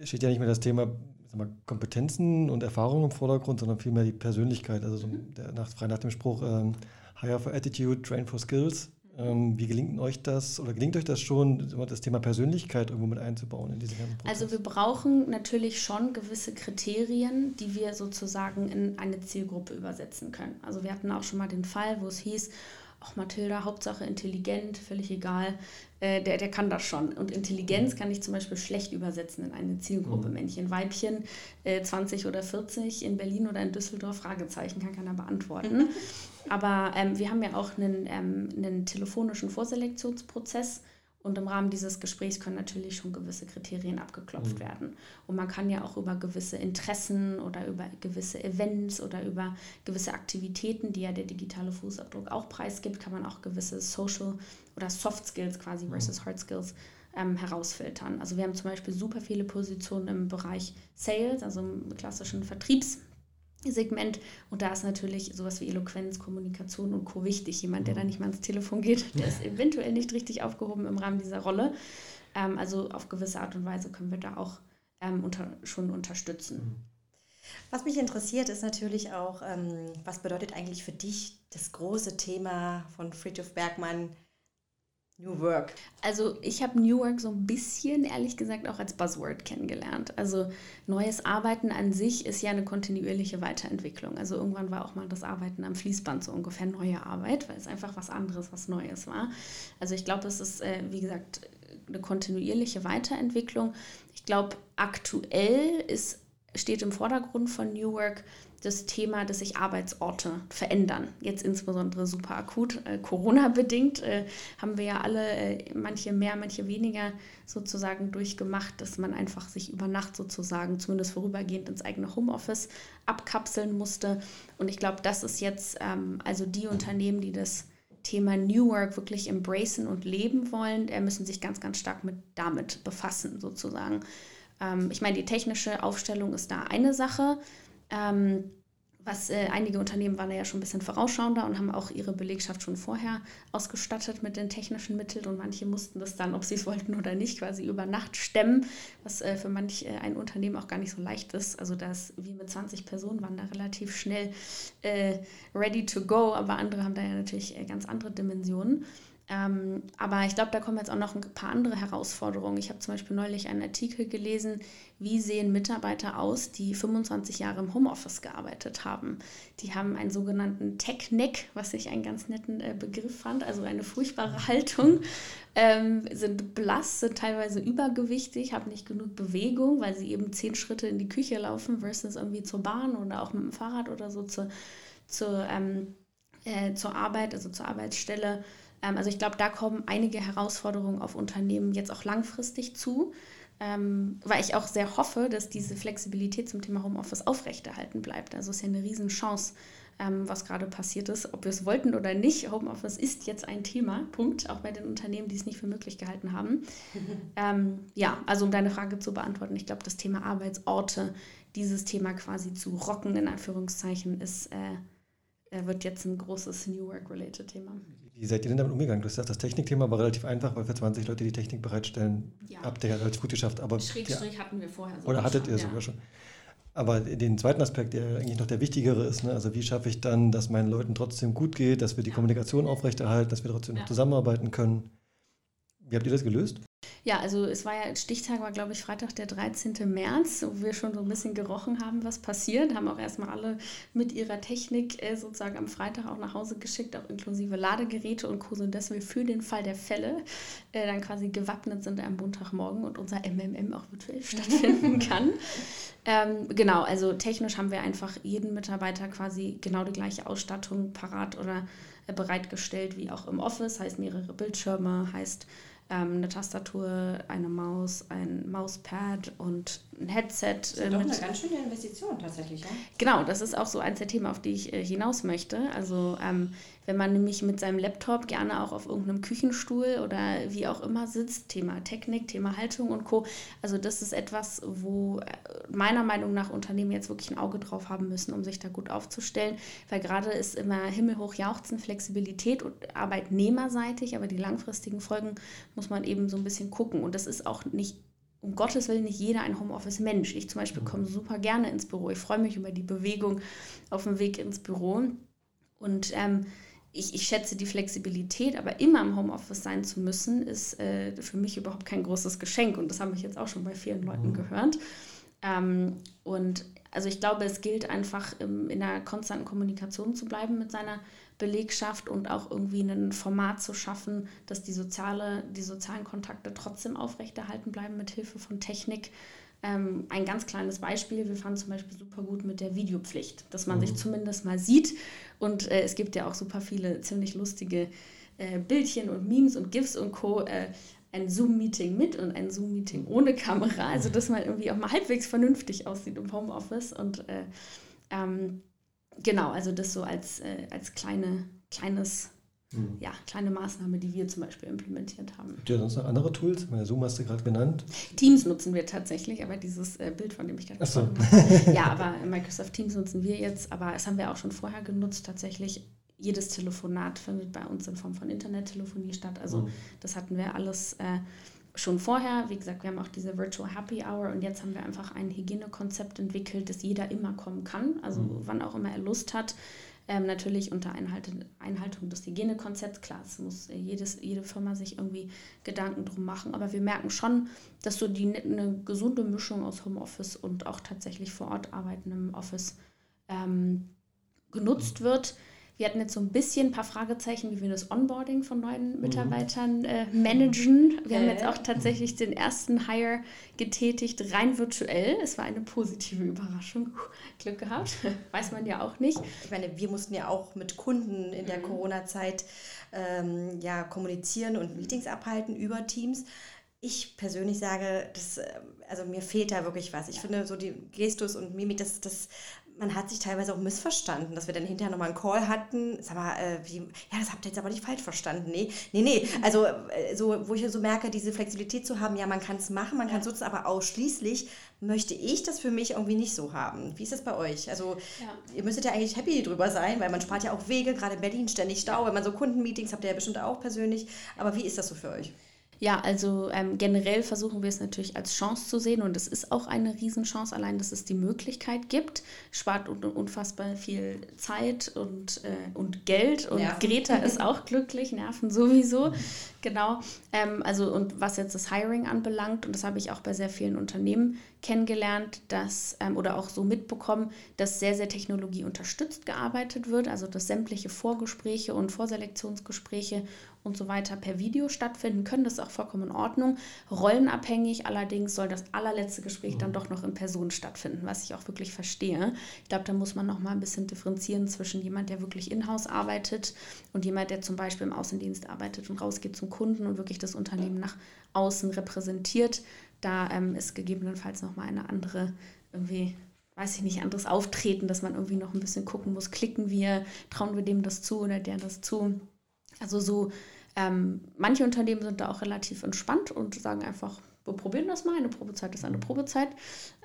Speaker 1: steht ja nicht mehr das Thema mal, Kompetenzen und Erfahrungen im Vordergrund, sondern vielmehr die Persönlichkeit. Also so mhm. der, nach, frei nach dem Spruch ähm, Hire for Attitude, Train for Skills. Ähm, wie gelingt euch das oder gelingt euch das schon, das Thema Persönlichkeit irgendwo mit einzubauen in diese ganzen
Speaker 2: Prozess? Also wir brauchen natürlich schon gewisse Kriterien, die wir sozusagen in eine Zielgruppe übersetzen können. Also wir hatten auch schon mal den Fall, wo es hieß, auch Mathilda, Hauptsache intelligent, völlig egal, äh, der, der kann das schon. Und Intelligenz kann ich zum Beispiel schlecht übersetzen in eine Zielgruppe. Mhm. Männchen, Weibchen, äh, 20 oder 40 in Berlin oder in Düsseldorf, Fragezeichen, kann keiner beantworten. Aber ähm, wir haben ja auch einen, ähm, einen telefonischen Vorselektionsprozess und im Rahmen dieses Gesprächs können natürlich schon gewisse Kriterien abgeklopft mhm. werden. Und man kann ja auch über gewisse Interessen oder über gewisse Events oder über gewisse Aktivitäten, die ja der digitale Fußabdruck auch preisgibt, kann man auch gewisse Social oder Soft Skills quasi mhm. versus Hard Skills ähm, herausfiltern. Also wir haben zum Beispiel super viele Positionen im Bereich Sales, also im klassischen Vertriebs Segment. Und da ist natürlich sowas wie Eloquenz, Kommunikation und Co. wichtig. Jemand, der da nicht mal ans Telefon geht, der ist eventuell nicht richtig aufgehoben im Rahmen dieser Rolle. Ähm, also auf gewisse Art und Weise können wir da auch ähm, unter, schon unterstützen.
Speaker 3: Was mich interessiert, ist natürlich auch, ähm, was bedeutet eigentlich für dich das große Thema von Friedhof Bergmann, New Work.
Speaker 2: Also ich habe New Work so ein bisschen, ehrlich gesagt, auch als Buzzword kennengelernt. Also neues Arbeiten an sich ist ja eine kontinuierliche Weiterentwicklung. Also irgendwann war auch mal das Arbeiten am Fließband so ungefähr neue Arbeit, weil es einfach was anderes, was Neues war. Also ich glaube, es ist, äh, wie gesagt, eine kontinuierliche Weiterentwicklung. Ich glaube, aktuell ist, steht im Vordergrund von New Work das Thema, dass sich Arbeitsorte verändern. Jetzt insbesondere super akut, äh, Corona-bedingt, äh, haben wir ja alle, äh, manche mehr, manche weniger sozusagen durchgemacht, dass man einfach sich über Nacht sozusagen, zumindest vorübergehend, ins eigene Homeoffice abkapseln musste. Und ich glaube, das ist jetzt ähm, also die Unternehmen, die das Thema New Work wirklich embracen und leben wollen, äh, müssen sich ganz, ganz stark mit damit befassen, sozusagen. Ähm, ich meine, die technische Aufstellung ist da eine Sache. Ähm, was äh, einige Unternehmen waren ja schon ein bisschen vorausschauender und haben auch ihre Belegschaft schon vorher ausgestattet mit den technischen Mitteln und manche mussten das dann, ob sie es wollten oder nicht, quasi über Nacht stemmen, was äh, für manch äh, ein Unternehmen auch gar nicht so leicht ist. Also das, wie mit 20 Personen waren da relativ schnell äh, ready to go, aber andere haben da ja natürlich äh, ganz andere Dimensionen. Ähm, aber ich glaube, da kommen jetzt auch noch ein paar andere Herausforderungen. Ich habe zum Beispiel neulich einen Artikel gelesen, wie sehen Mitarbeiter aus, die 25 Jahre im Homeoffice gearbeitet haben. Die haben einen sogenannten Tech-Neck, was ich einen ganz netten äh, Begriff fand, also eine furchtbare Haltung, ähm, sind blass, sind teilweise übergewichtig, haben nicht genug Bewegung, weil sie eben zehn Schritte in die Küche laufen versus irgendwie zur Bahn oder auch mit dem Fahrrad oder so zur, zur, ähm, äh, zur Arbeit, also zur Arbeitsstelle also ich glaube, da kommen einige Herausforderungen auf Unternehmen jetzt auch langfristig zu, ähm, weil ich auch sehr hoffe, dass diese Flexibilität zum Thema Homeoffice aufrechterhalten bleibt. Also es ist ja eine Riesenchance, ähm, was gerade passiert ist, ob wir es wollten oder nicht. Homeoffice ist jetzt ein Thema, Punkt, auch bei den Unternehmen, die es nicht für möglich gehalten haben. ähm, ja, also um deine Frage zu beantworten, ich glaube, das Thema Arbeitsorte, dieses Thema quasi zu rocken, in Anführungszeichen, ist... Äh, wird jetzt ein großes New Work-related Thema.
Speaker 1: Wie seid ihr denn damit umgegangen? Du hast gesagt, das Technikthema war relativ einfach, weil für 20 Leute die Technik bereitstellen, ja. habt ihr ja relativ gut geschafft. Aber,
Speaker 2: Schrägstrich ja. hatten wir vorher
Speaker 1: sogar Oder hattet schon, ihr ja. sogar schon. Aber den zweiten Aspekt, der eigentlich noch der wichtigere ist, ne? also wie schaffe ich dann, dass meinen Leuten trotzdem gut geht, dass wir die Kommunikation aufrechterhalten, dass wir trotzdem noch zusammenarbeiten können. Wie habt ihr das gelöst?
Speaker 2: Ja, also es war ja, Stichtag war, glaube ich, Freitag, der 13. März, wo wir schon so ein bisschen gerochen haben, was passiert. Haben auch erstmal alle mit ihrer Technik äh, sozusagen am Freitag auch nach Hause geschickt, auch inklusive Ladegeräte und Co., sodass wir für den Fall der Fälle äh, dann quasi gewappnet sind am Montagmorgen und unser MMM auch virtuell stattfinden kann. Ähm, genau, also technisch haben wir einfach jeden Mitarbeiter quasi genau die gleiche Ausstattung parat oder äh, bereitgestellt wie auch im Office, heißt mehrere Bildschirme, heißt ähm, eine Tastatur, eine Maus, ein Mauspad und ein Headset.
Speaker 3: Das ist äh, doch eine ganz schöne Investition tatsächlich, ja?
Speaker 2: Genau, das ist auch so eins der Themen, auf die ich äh, hinaus möchte. Also ähm, wenn man nämlich mit seinem Laptop gerne auch auf irgendeinem Küchenstuhl oder wie auch immer sitzt, Thema Technik, Thema Haltung und Co. Also das ist etwas, wo äh, meiner Meinung nach Unternehmen jetzt wirklich ein Auge drauf haben müssen, um sich da gut aufzustellen, weil gerade ist immer himmelhoch jauchzen, Flexibilität und arbeitnehmerseitig, aber die langfristigen Folgen muss man eben so ein bisschen gucken und das ist auch nicht um Gottes Willen nicht jeder ein Homeoffice-Mensch. Ich zum Beispiel komme super gerne ins Büro. Ich freue mich über die Bewegung auf dem Weg ins Büro. Und ähm, ich, ich schätze die Flexibilität, aber immer im Homeoffice sein zu müssen, ist äh, für mich überhaupt kein großes Geschenk. Und das habe ich jetzt auch schon bei vielen Leuten mhm. gehört. Ähm, und also ich glaube, es gilt einfach im, in einer konstanten Kommunikation zu bleiben mit seiner Belegschaft und auch irgendwie ein Format zu schaffen, dass die, soziale, die sozialen Kontakte trotzdem aufrechterhalten bleiben mit Hilfe von Technik. Ähm, ein ganz kleines Beispiel, wir fanden zum Beispiel super gut mit der Videopflicht, dass man mhm. sich zumindest mal sieht. Und äh, es gibt ja auch super viele ziemlich lustige äh, Bildchen und Memes und GIFs und Co. Äh, ein Zoom-Meeting mit und ein Zoom-Meeting ohne Kamera, also dass man irgendwie auch mal halbwegs vernünftig aussieht im Homeoffice. Und äh, ähm, genau, also das so als, äh, als kleine, kleines Mhm. Ja, kleine Maßnahme, die wir zum Beispiel implementiert haben.
Speaker 1: Habt ihr sonst noch andere Tools? Zoom hast du gerade genannt.
Speaker 2: Teams nutzen wir tatsächlich, aber dieses äh, Bild, von dem ich gerade gesprochen habe. Ja, aber Microsoft Teams nutzen wir jetzt, aber es haben wir auch schon vorher genutzt. Tatsächlich, jedes Telefonat findet bei uns in Form von Internettelefonie statt. Also mhm. das hatten wir alles äh, schon vorher. Wie gesagt, wir haben auch diese Virtual Happy Hour und jetzt haben wir einfach ein Hygienekonzept entwickelt, dass jeder immer kommen kann, also mhm. wann auch immer er Lust hat. Ähm, natürlich unter Einhaltung, Einhaltung des Hygienekonzepts. Klar, es muss jedes, jede Firma sich irgendwie Gedanken drum machen. Aber wir merken schon, dass so die, eine gesunde Mischung aus Homeoffice und auch tatsächlich vor Ort arbeiten im Office ähm, genutzt wird. Wir hatten jetzt so ein bisschen ein paar Fragezeichen, wie wir das Onboarding von neuen mhm. Mitarbeitern äh, managen. Wir haben jetzt auch tatsächlich den ersten Hire getätigt, rein virtuell. Es war eine positive Überraschung. Glück gehabt, weiß man ja auch nicht.
Speaker 3: Ich meine, wir mussten ja auch mit Kunden in der mhm. Corona-Zeit ähm, ja, kommunizieren und Meetings abhalten über Teams. Ich persönlich sage, das, äh, also mir fehlt da wirklich was. Ich finde so die Gestus und Mimik, das, das man hat sich teilweise auch missverstanden, dass wir dann hinterher nochmal einen Call hatten. Sag mal, äh, wie, ja, das habt ihr jetzt aber nicht falsch verstanden. Nee, nee, nee. Also, äh, so, wo ich so merke, diese Flexibilität zu haben, ja, man kann es machen, man kann es nutzen, aber ausschließlich möchte ich das für mich irgendwie nicht so haben. Wie ist das bei euch? Also, ja. ihr müsstet ja eigentlich happy drüber sein, weil man spart ja auch Wege, gerade in Berlin ständig Stau, wenn man so Kundenmeetings habt ihr ja bestimmt auch persönlich. Aber wie ist das so für euch?
Speaker 2: Ja, also ähm, generell versuchen wir es natürlich als Chance zu sehen und es ist auch eine Riesenchance, allein dass es die Möglichkeit gibt. Spart unfassbar viel Zeit und, äh, und Geld und Nerven. Greta ist auch glücklich, Nerven sowieso. Genau. Ähm, also und was jetzt das Hiring anbelangt, und das habe ich auch bei sehr vielen Unternehmen kennengelernt, dass ähm, oder auch so mitbekommen, dass sehr, sehr technologieunterstützt gearbeitet wird, also dass sämtliche Vorgespräche und Vorselektionsgespräche und so weiter per Video stattfinden können. Das ist auch vollkommen in Ordnung. Rollenabhängig allerdings soll das allerletzte Gespräch dann mhm. doch noch in Person stattfinden, was ich auch wirklich verstehe. Ich glaube, da muss man noch mal ein bisschen differenzieren zwischen jemand, der wirklich in-house arbeitet und jemand, der zum Beispiel im Außendienst arbeitet und rausgeht zum Kunden und wirklich das Unternehmen nach außen repräsentiert. Da ähm, ist gegebenenfalls noch mal eine andere irgendwie weiß ich nicht, anderes Auftreten, dass man irgendwie noch ein bisschen gucken muss, klicken wir, trauen wir dem das zu oder der das zu. Also so, ähm, manche Unternehmen sind da auch relativ entspannt und sagen einfach, wir probieren das mal, eine Probezeit ist eine Probezeit.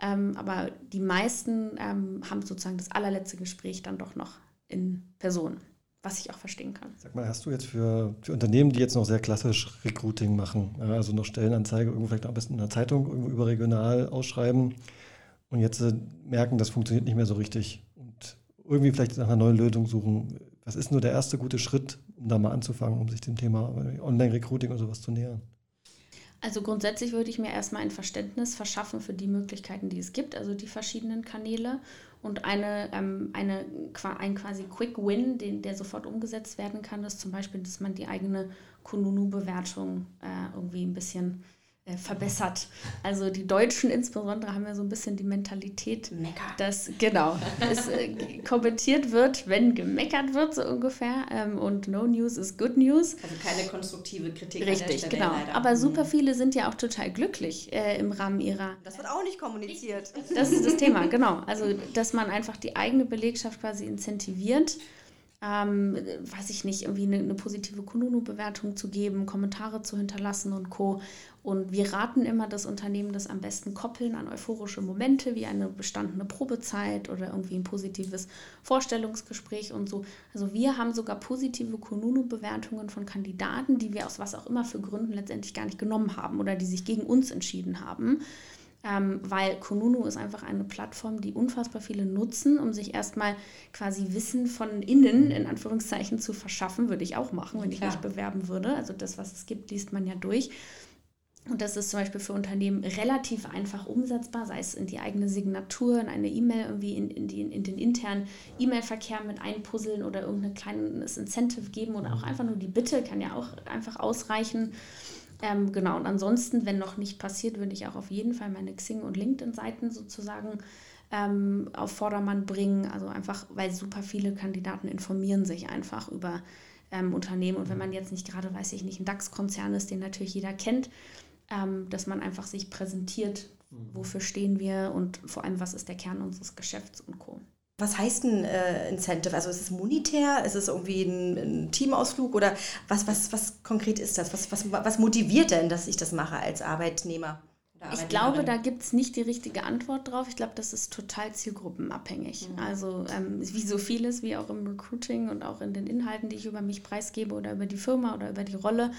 Speaker 2: Ähm, aber die meisten ähm, haben sozusagen das allerletzte Gespräch dann doch noch in Person, was ich auch verstehen kann.
Speaker 1: Sag mal, hast du jetzt für, für Unternehmen, die jetzt noch sehr klassisch Recruiting machen, also noch Stellenanzeige, irgendwo vielleicht am besten in der Zeitung, irgendwo überregional ausschreiben und jetzt äh, merken, das funktioniert nicht mehr so richtig und irgendwie vielleicht nach einer neuen Lösung suchen. Was ist nur der erste gute Schritt, um da mal anzufangen, um sich dem Thema Online-Recruiting oder sowas zu nähern?
Speaker 2: Also grundsätzlich würde ich mir erstmal ein Verständnis verschaffen für die Möglichkeiten, die es gibt, also die verschiedenen Kanäle und eine, ähm, eine ein quasi Quick Win, den, der sofort umgesetzt werden kann, ist zum Beispiel, dass man die eigene Kununu-Bewertung äh, irgendwie ein bisschen verbessert. Also die Deutschen insbesondere haben ja so ein bisschen die Mentalität,
Speaker 3: Mecker.
Speaker 2: dass genau es äh, kommentiert wird, wenn gemeckert wird so ungefähr ähm, und No News is Good News.
Speaker 3: Also keine konstruktive Kritik.
Speaker 2: Richtig, genau. Leider. Aber super mhm. viele sind ja auch total glücklich äh, im Rahmen ihrer.
Speaker 3: Das wird auch nicht kommuniziert.
Speaker 2: Das ist das Thema, genau. Also dass man einfach die eigene Belegschaft quasi incentiviert ähm, weiß ich nicht, irgendwie eine, eine positive Kununu-Bewertung zu geben, Kommentare zu hinterlassen und Co. Und wir raten immer das Unternehmen, das am besten koppeln an euphorische Momente wie eine bestandene Probezeit oder irgendwie ein positives Vorstellungsgespräch und so. Also wir haben sogar positive Kununu-Bewertungen von Kandidaten, die wir aus was auch immer für Gründen letztendlich gar nicht genommen haben oder die sich gegen uns entschieden haben. Ähm, weil Kununu ist einfach eine Plattform, die unfassbar viele nutzen, um sich erstmal quasi Wissen von innen, in Anführungszeichen, zu verschaffen. Würde ich auch machen, wenn ich mich bewerben würde. Also das, was es gibt, liest man ja durch. Und das ist zum Beispiel für Unternehmen relativ einfach umsetzbar, sei es in die eigene Signatur, in eine E-Mail irgendwie in, in, die, in den internen E-Mail-Verkehr mit einpuzzeln oder irgendein kleines Incentive geben oder auch einfach nur die Bitte kann ja auch einfach ausreichen. Ähm, genau, und ansonsten, wenn noch nicht passiert, würde ich auch auf jeden Fall meine Xing- und LinkedIn-Seiten sozusagen ähm, auf Vordermann bringen. Also einfach, weil super viele Kandidaten informieren sich einfach über ähm, Unternehmen. Und wenn man jetzt nicht gerade, weiß ich nicht, ein DAX-Konzern ist, den natürlich jeder kennt, ähm, dass man einfach sich präsentiert, mhm. wofür stehen wir und vor allem, was ist der Kern unseres Geschäfts und Co.
Speaker 3: Was heißt ein äh, Incentive? Also ist es monetär? Ist es irgendwie ein, ein, Teamausflug oder was, was, was konkret ist das? Was, was, was motiviert denn, dass ich das mache als Arbeitnehmer?
Speaker 2: Ich glaube, da gibt es nicht die richtige Antwort drauf. Ich glaube, das ist total zielgruppenabhängig. Mhm. Also ähm, wie so vieles, wie auch im Recruiting und auch in den Inhalten, die ich über mich preisgebe oder über die Firma oder über die Rolle,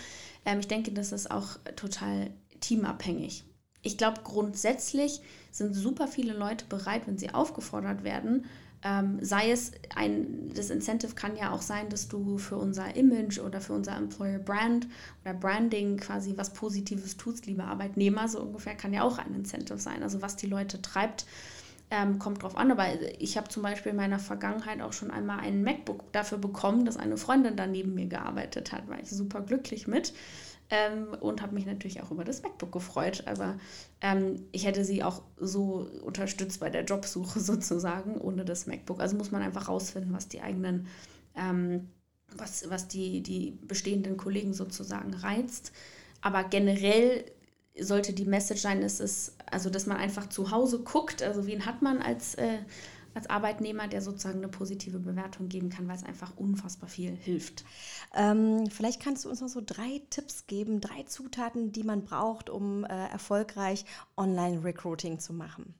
Speaker 2: ähm, ich denke, das ist auch total teamabhängig. Ich glaube, grundsätzlich sind super viele Leute bereit, wenn sie aufgefordert werden, ähm, sei es ein, das Incentive kann ja auch sein, dass du für unser Image oder für unser Employer Brand oder Branding quasi was Positives tust, lieber Arbeitnehmer, so ungefähr, kann ja auch ein Incentive sein. Also was die Leute treibt, ähm, kommt drauf an. Aber ich habe zum Beispiel in meiner Vergangenheit auch schon einmal einen MacBook dafür bekommen, dass eine Freundin da neben mir gearbeitet hat. War ich super glücklich mit. Ähm, und habe mich natürlich auch über das MacBook gefreut. Aber ähm, ich hätte sie auch so unterstützt bei der Jobsuche sozusagen ohne das MacBook. Also muss man einfach rausfinden, was die eigenen, ähm, was, was die, die bestehenden Kollegen sozusagen reizt. Aber generell sollte die Message sein, ist es, also dass man einfach zu Hause guckt, also wen hat man als äh, als Arbeitnehmer, der sozusagen eine positive Bewertung geben kann, weil es einfach unfassbar viel hilft.
Speaker 3: Ähm, vielleicht kannst du uns noch so drei Tipps geben, drei Zutaten, die man braucht, um äh, erfolgreich Online-Recruiting zu machen.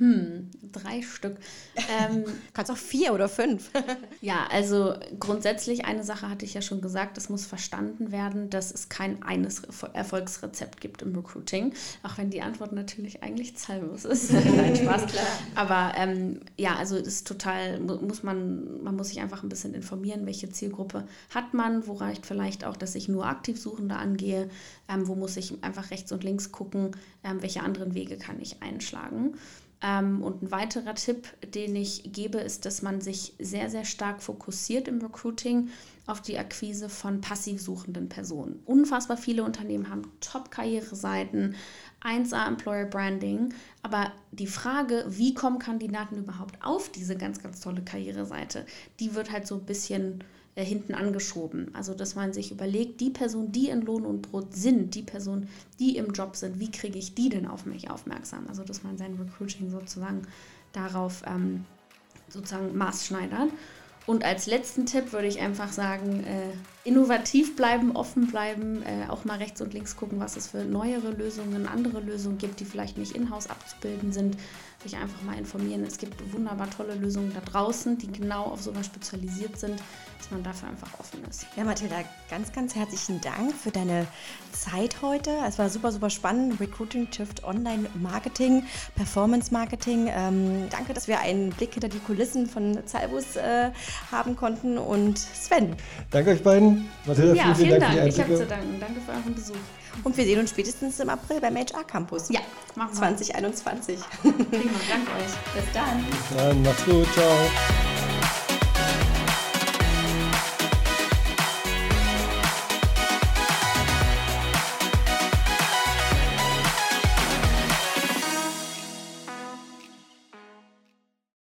Speaker 2: Hm, drei Stück.
Speaker 3: Ähm, Kannst auch vier oder fünf.
Speaker 2: ja, also grundsätzlich eine Sache hatte ich ja schon gesagt, es muss verstanden werden, dass es kein eines Erfolgsrezept gibt im Recruiting, auch wenn die Antwort natürlich eigentlich zahllos ist. Nein, Spaß, klar. Aber ähm, ja, also das ist total, muss man, man muss sich einfach ein bisschen informieren, welche Zielgruppe hat man, wo reicht vielleicht auch, dass ich nur Aktivsuchende angehe, ähm, wo muss ich einfach rechts und links gucken, ähm, welche anderen Wege kann ich einschlagen. Ähm, und ein weiterer Tipp, den ich gebe, ist, dass man sich sehr, sehr stark fokussiert im Recruiting auf die Akquise von passiv suchenden Personen. Unfassbar viele Unternehmen haben Top-Karriereseiten, 1A Employer Branding, aber die Frage, wie kommen Kandidaten überhaupt auf diese ganz, ganz tolle Karriereseite, die wird halt so ein bisschen äh, hinten angeschoben. Also, dass man sich überlegt, die Person, die in Lohn und Brot sind, die Person, die im Job sind, wie kriege ich die denn auf mich aufmerksam? Also, dass man sein Recruiting sozusagen darauf ähm, sozusagen maßschneidert. Und als letzten Tipp würde ich einfach sagen, äh, innovativ bleiben, offen bleiben, äh, auch mal rechts und links gucken, was es für neuere Lösungen, andere Lösungen gibt, die vielleicht nicht in-house abzubilden sind. Sich einfach mal informieren. Es gibt wunderbar tolle Lösungen da draußen, die genau auf sowas spezialisiert sind, dass man dafür einfach offen ist.
Speaker 3: Ja, Mathilda, ganz, ganz herzlichen Dank für deine Zeit heute. Es war super, super spannend. Recruiting Shift Online Marketing, Performance Marketing. Ähm, danke, dass wir einen Blick hinter die Kulissen von Zalbus äh, haben konnten. Und Sven.
Speaker 1: Danke euch beiden.
Speaker 2: Mathilda, ja, vielen, vielen Dank. Dank. Ich habe zu danken. Danke für euren Besuch.
Speaker 3: Und wir sehen uns spätestens im April beim HR Campus.
Speaker 2: Ja, machen wir.
Speaker 3: 2021.
Speaker 2: Prima, danke euch. Bis dann.
Speaker 1: Bis dann, macht's gut, ciao.